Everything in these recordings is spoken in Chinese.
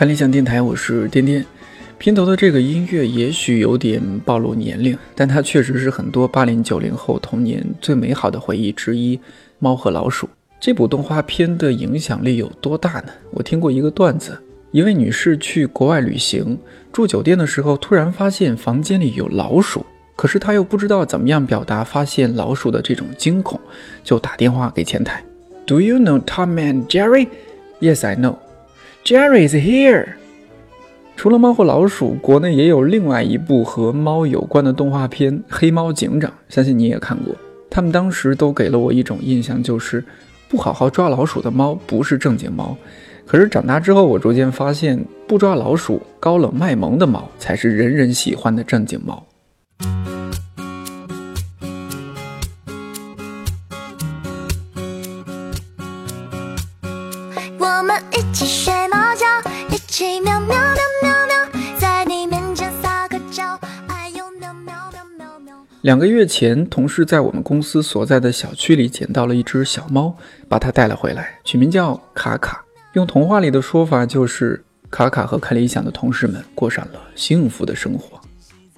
看理想电台，我是颠颠。片头的这个音乐也许有点暴露年龄，但它确实是很多八零九零后童年最美好的回忆之一。《猫和老鼠》这部动画片的影响力有多大呢？我听过一个段子：一位女士去国外旅行，住酒店的时候突然发现房间里有老鼠，可是她又不知道怎么样表达发现老鼠的这种惊恐，就打电话给前台：“Do you know Tom and Jerry? Yes, I know.” Jerry's here。除了猫和老鼠，国内也有另外一部和猫有关的动画片《黑猫警长》，相信你也看过。他们当时都给了我一种印象，就是不好好抓老鼠的猫不是正经猫。可是长大之后，我逐渐发现，不抓老鼠、高冷卖萌的猫才是人人喜欢的正经猫。两个月前，同事在我们公司所在的小区里捡到了一只小猫，把它带了回来，取名叫卡卡。用童话里的说法，就是卡卡和看理想的同事们过上了幸福的生活。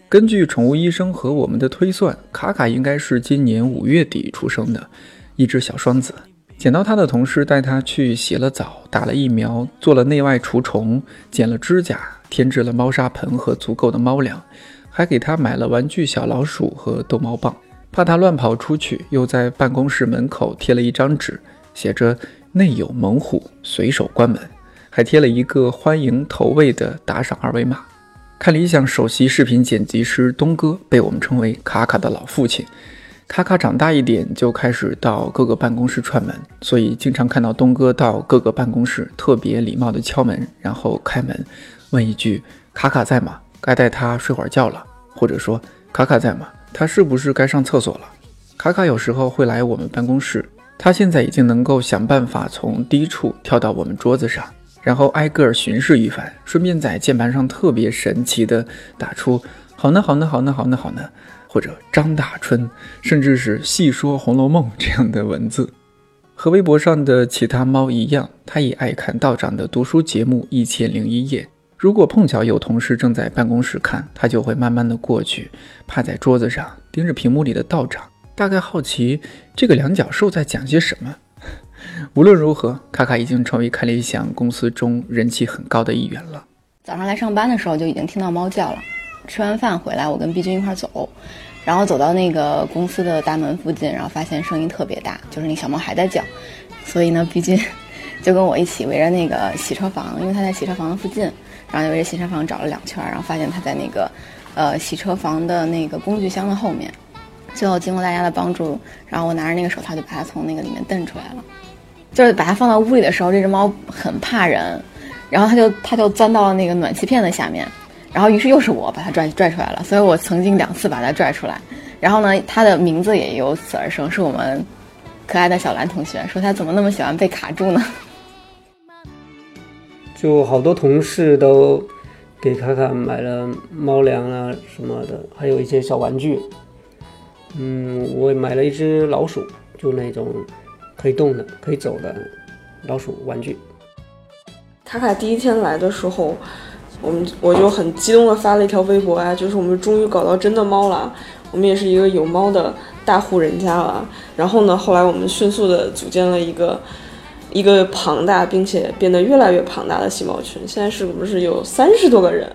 根据宠物医生和我们的推算，卡卡应该是今年五月底出生的一只小双子。捡到它的同事带它去洗了澡，打了疫苗，做了内外除虫，剪了指甲，添置了猫砂盆和足够的猫粮。还给他买了玩具小老鼠和逗猫棒，怕他乱跑出去，又在办公室门口贴了一张纸，写着“内有猛虎，随手关门”，还贴了一个欢迎投喂的打赏二维码。看理想首席视频剪辑师东哥被我们称为卡卡的老父亲。卡卡长大一点就开始到各个办公室串门，所以经常看到东哥到各个办公室特别礼貌地敲门，然后开门，问一句：“卡卡在吗？”该带他睡会儿觉了，或者说卡卡在吗？他是不是该上厕所了？卡卡有时候会来我们办公室，他现在已经能够想办法从低处跳到我们桌子上，然后挨个巡视一番，顺便在键盘上特别神奇的打出“好呢，好呢，好呢，好呢，好呢”或者“张大春”，甚至是细说《红楼梦》这样的文字。和微博上的其他猫一样，他也爱看道长的读书节目《一千零一夜》。如果碰巧有同事正在办公室看，他就会慢慢的过去，趴在桌子上盯着屏幕里的道长，大概好奇这个两脚兽在讲些什么。无论如何，卡卡已经成为看理想公司中人气很高的一员了。早上来上班的时候就已经听到猫叫了，吃完饭回来，我跟毕军一块走，然后走到那个公司的大门附近，然后发现声音特别大，就是那小猫还在叫，所以呢，毕军就跟我一起围着那个洗车房，因为他在洗车房的附近。然后就围着洗车房找了两圈，然后发现它在那个，呃，洗车房的那个工具箱的后面。最后经过大家的帮助，然后我拿着那个手套就把它从那个里面蹬出来了。就是把它放到屋里的时候，这只猫很怕人，然后它就它就钻到了那个暖气片的下面，然后于是又是我把它拽拽出来了。所以我曾经两次把它拽出来。然后呢，它的名字也由此而生，是我们可爱的小兰同学说它怎么那么喜欢被卡住呢？就好多同事都给卡卡买了猫粮啊什么的，还有一些小玩具。嗯，我买了一只老鼠，就那种可以动的、可以走的老鼠玩具。卡卡第一天来的时候，我们我就很激动的发了一条微博啊，就是我们终于搞到真的猫了，我们也是一个有猫的大户人家了。然后呢，后来我们迅速的组建了一个。一个庞大并且变得越来越庞大的细胞群，现在是不是有三十多个人？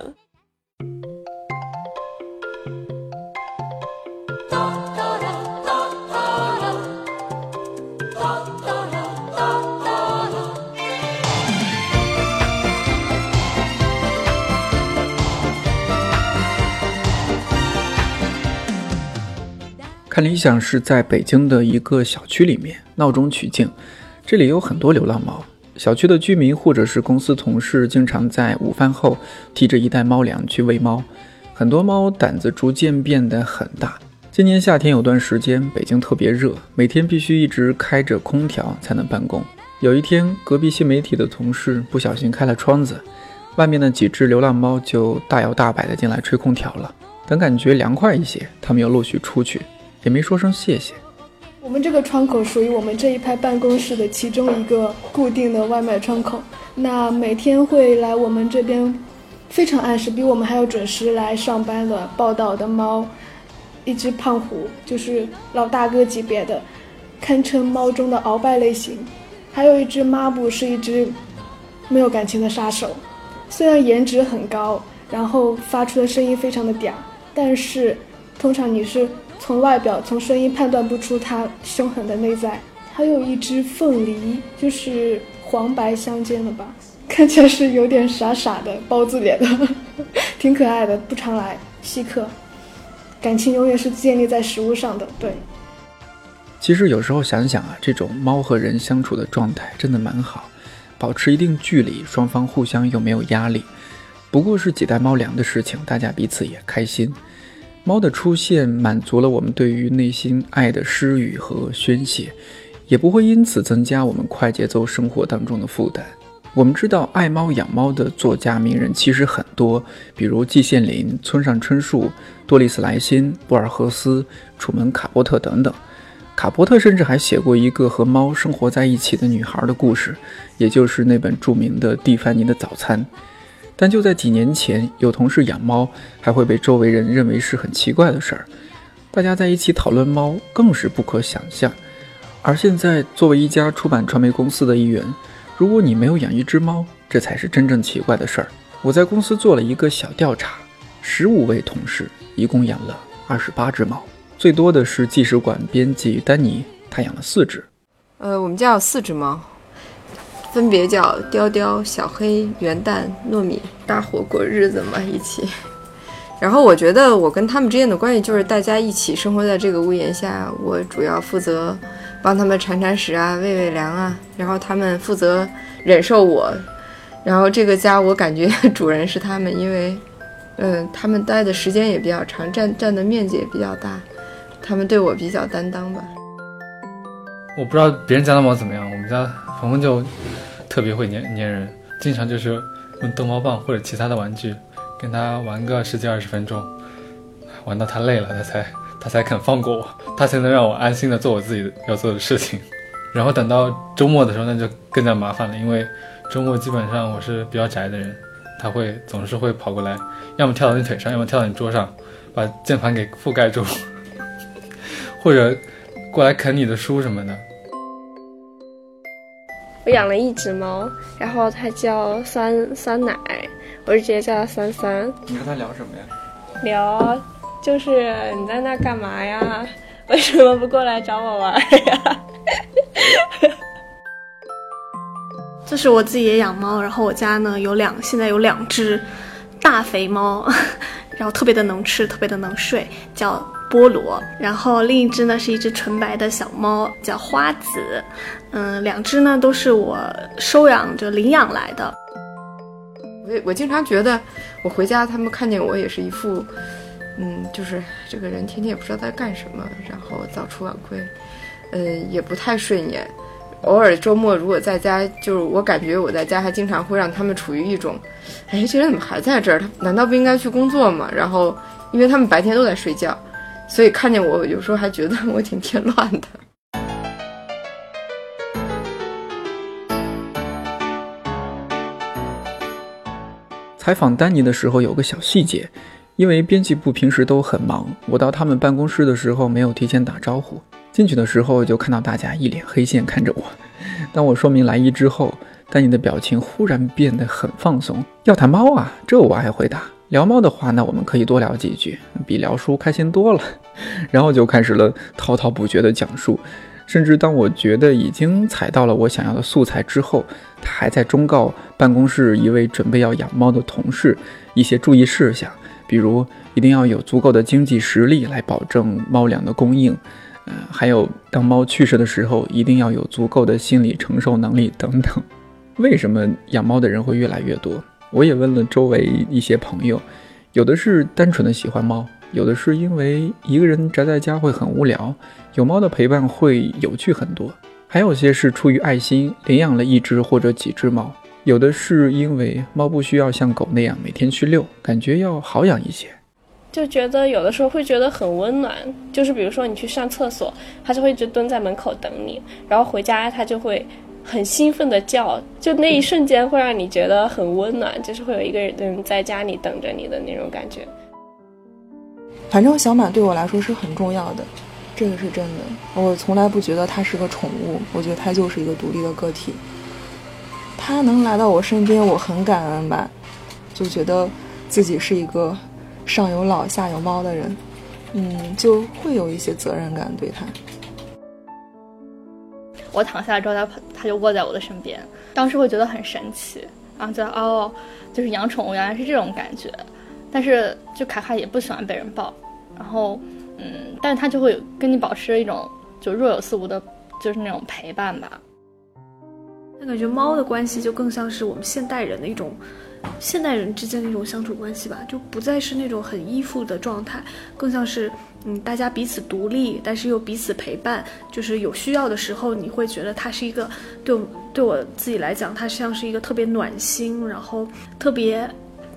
看理想是在北京的一个小区里面闹中取静。这里有很多流浪猫，小区的居民或者是公司同事经常在午饭后提着一袋猫粮去喂猫。很多猫胆子逐渐变得很大。今年夏天有段时间北京特别热，每天必须一直开着空调才能办公。有一天，隔壁新媒体的同事不小心开了窗子，外面的几只流浪猫就大摇大摆地进来吹空调了。等感觉凉快一些，它们又陆续出去，也没说声谢谢。我们这个窗口属于我们这一排办公室的其中一个固定的外卖窗口。那每天会来我们这边非常按时，比我们还要准时来上班的报道的猫，一只胖虎，就是老大哥级别的，堪称猫中的鳌拜类型。还有一只抹布，是一只没有感情的杀手。虽然颜值很高，然后发出的声音非常的嗲，但是通常你是从外表、从声音判断不出它凶狠的内在。还有一只凤梨，就是黄白相间的吧，看起来是有点傻傻的包子脸的，挺可爱的，不常来稀客。感情永远是建立在食物上的，对。其实有时候想想啊，这种猫和人相处的状态真的蛮好。保持一定距离，双方互相又没有压力，不过是几袋猫粮的事情，大家彼此也开心。猫的出现满足了我们对于内心爱的施予和宣泄，也不会因此增加我们快节奏生活当中的负担。我们知道爱猫养猫的作家名人其实很多，比如季羡林、村上春树、多丽丝莱辛、博尔赫斯、楚门卡波特等等。卡波特甚至还写过一个和猫生活在一起的女孩的故事，也就是那本著名的《蒂凡尼的早餐》。但就在几年前，有同事养猫还会被周围人认为是很奇怪的事儿，大家在一起讨论猫更是不可想象。而现在，作为一家出版传媒公司的一员，如果你没有养一只猫，这才是真正奇怪的事儿。我在公司做了一个小调查，十五位同事一共养了二十八只猫。最多的是纪实馆编辑丹尼，他养了四只。呃，我们家有四只猫，分别叫雕雕、小黑、元旦、糯米，大伙过日子嘛，一起。然后我觉得我跟他们之间的关系就是大家一起生活在这个屋檐下，我主要负责帮他们铲铲屎啊、喂喂粮啊，然后他们负责忍受我。然后这个家我感觉主人是他们，因为，嗯，他们待的时间也比较长，占占的面积也比较大。他们对我比较担当吧。我不知道别人家的猫怎么样，我们家鹏鹏就特别会粘粘人，经常就是用逗猫棒或者其他的玩具跟他玩个十几二十分钟，玩到他累了，他才他才肯放过我，他才能让我安心的做我自己要做的事情。然后等到周末的时候，那就更加麻烦了，因为周末基本上我是比较宅的人，他会总是会跑过来，要么跳到你腿上，要么跳到你桌上，把键盘给覆盖住。或者过来啃你的书什么的。我养了一只猫，然后它叫酸酸奶，我就直接叫它酸酸。你和它聊什么呀？聊，就是你在那干嘛呀？为什么不过来找我玩呀？这是我自己也养猫，然后我家呢有两，现在有两只大肥猫，然后特别的能吃，特别的能睡，叫。菠萝，然后另一只呢是一只纯白的小猫，叫花子。嗯，两只呢都是我收养就领养来的。我我经常觉得，我回家他们看见我也是一副，嗯，就是这个人天天也不知道在干什么，然后早出晚归，嗯，也不太顺眼。偶尔周末如果在家，就是我感觉我在家还经常会让他们处于一种，哎，这人怎么还在这儿？他难道不应该去工作吗？然后，因为他们白天都在睡觉。所以看见我，有时候还觉得我挺添乱的。采访丹尼的时候有个小细节，因为编辑部平时都很忙，我到他们办公室的时候没有提前打招呼，进去的时候就看到大家一脸黑线看着我。当我说明来意之后，丹尼的表情忽然变得很放松。要谈猫啊，这我爱回答。聊猫的话，那我们可以多聊几句，比聊书开心多了。然后就开始了滔滔不绝的讲述，甚至当我觉得已经采到了我想要的素材之后，他还在忠告办公室一位准备要养猫的同事一些注意事项，比如一定要有足够的经济实力来保证猫粮的供应，呃，还有当猫去世的时候，一定要有足够的心理承受能力等等。为什么养猫的人会越来越多？我也问了周围一些朋友，有的是单纯的喜欢猫，有的是因为一个人宅在家会很无聊，有猫的陪伴会有趣很多，还有些是出于爱心领养了一只或者几只猫，有的是因为猫不需要像狗那样每天去遛，感觉要好养一些。就觉得有的时候会觉得很温暖，就是比如说你去上厕所，它就会一直蹲在门口等你，然后回家它就会很兴奋的叫，就那一瞬间会让你觉得很温暖，就是会有一个人在家里等着你的那种感觉。反正小满对我来说是很重要的，这个是真的。我从来不觉得它是个宠物，我觉得它就是一个独立的个体。它能来到我身边，我很感恩吧，就觉得自己是一个。上有老下有猫的人，嗯，就会有一些责任感对它。我躺下来之后，它它就卧在我的身边，当时会觉得很神奇，然后觉得哦，就是养宠物原来是这种感觉。但是就卡卡也不喜欢被人抱，然后嗯，但是它就会跟你保持着一种就若有似无的，就是那种陪伴吧。那感觉猫的关系就更像是我们现代人的一种。现代人之间的一种相处关系吧，就不再是那种很依附的状态，更像是，嗯，大家彼此独立，但是又彼此陪伴。就是有需要的时候，你会觉得它是一个，对我对我自己来讲，它像是一个特别暖心，然后特别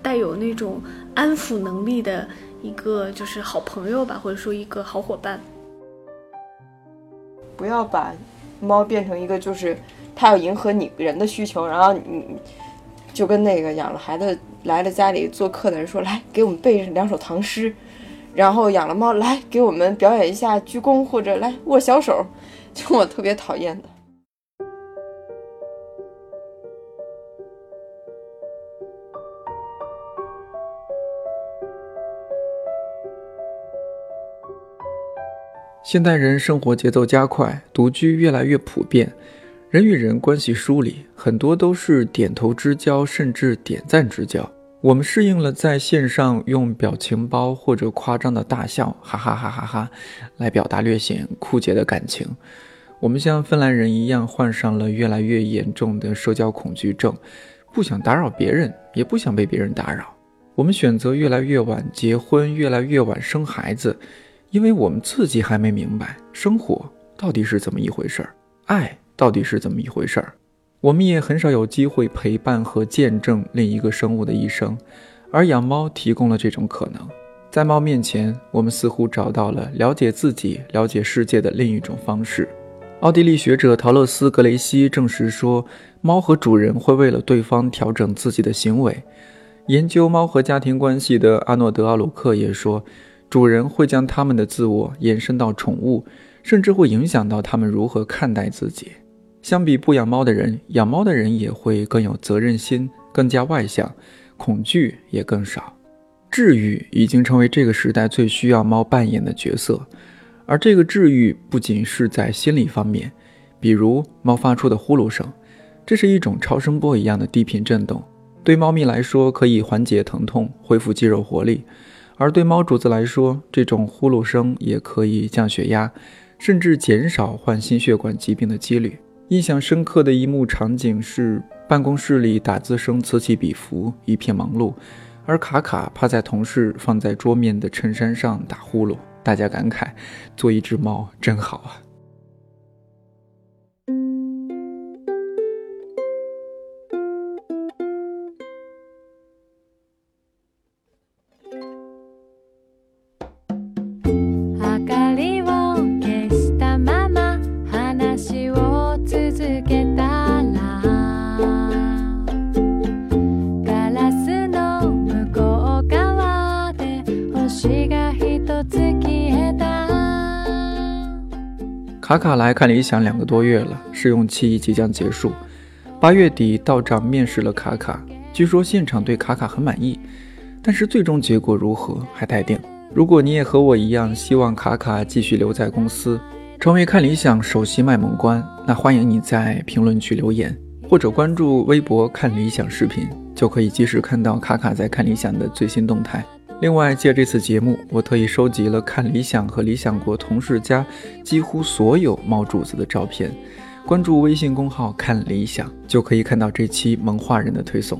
带有那种安抚能力的一个，就是好朋友吧，或者说一个好伙伴。不要把猫变成一个，就是它要迎合你人的需求，然后你。就跟那个养了孩子来了家里做客的人说：“来给我们背两首唐诗。”然后养了猫来给我们表演一下鞠躬或者来握小手，就我特别讨厌的。现代人生活节奏加快，独居越来越普遍。人与人关系梳理，很多都是点头之交，甚至点赞之交。我们适应了在线上用表情包或者夸张的大笑，哈哈哈哈哈，来表达略显枯竭的感情。我们像芬兰人一样，患上了越来越严重的社交恐惧症，不想打扰别人，也不想被别人打扰。我们选择越来越晚结婚，越来越晚生孩子，因为我们自己还没明白生活到底是怎么一回事儿，爱。到底是怎么一回事儿？我们也很少有机会陪伴和见证另一个生物的一生，而养猫提供了这种可能。在猫面前，我们似乎找到了了解自己、了解世界的另一种方式。奥地利学者陶乐斯·格雷西证实说，猫和主人会为了对方调整自己的行为。研究猫和家庭关系的阿诺德·奥鲁克也说，主人会将他们的自我延伸到宠物，甚至会影响到他们如何看待自己。相比不养猫的人，养猫的人也会更有责任心，更加外向，恐惧也更少。治愈已经成为这个时代最需要猫扮演的角色，而这个治愈不仅是在心理方面，比如猫发出的呼噜声，这是一种超声波一样的低频震动，对猫咪来说可以缓解疼痛，恢复肌肉活力；而对猫主子来说，这种呼噜声也可以降血压，甚至减少患心血管疾病的几率。印象深刻的一幕场景是办公室里打字声此起彼伏，一片忙碌，而卡卡趴在同事放在桌面的衬衫上打呼噜，大家感慨：做一只猫真好啊。卡卡来看理想两个多月了，试用期即将结束。八月底，道长面试了卡卡，据说现场对卡卡很满意，但是最终结果如何还待定。如果你也和我一样希望卡卡继续留在公司，成为看理想首席卖萌官，那欢迎你在评论区留言，或者关注微博看理想视频，就可以及时看到卡卡在看理想的最新动态。另外，借这次节目，我特意收集了看理想和理想国同事家几乎所有猫主子的照片。关注微信公号“看理想”，就可以看到这期萌化人的推送。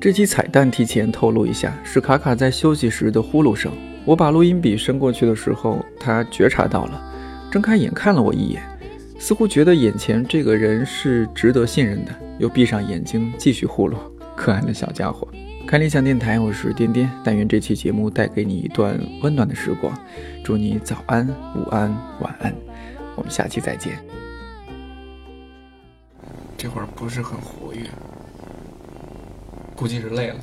这期彩蛋提前透露一下，是卡卡在休息时的呼噜声。我把录音笔伸过去的时候，他觉察到了，睁开眼看了我一眼，似乎觉得眼前这个人是值得信任的，又闭上眼睛继续呼噜。可爱的小家伙。看理想电台，我是颠颠，但愿这期节目带给你一段温暖的时光。祝你早安、午安、晚安，我们下期再见。这会儿不是很活跃，估计是累了。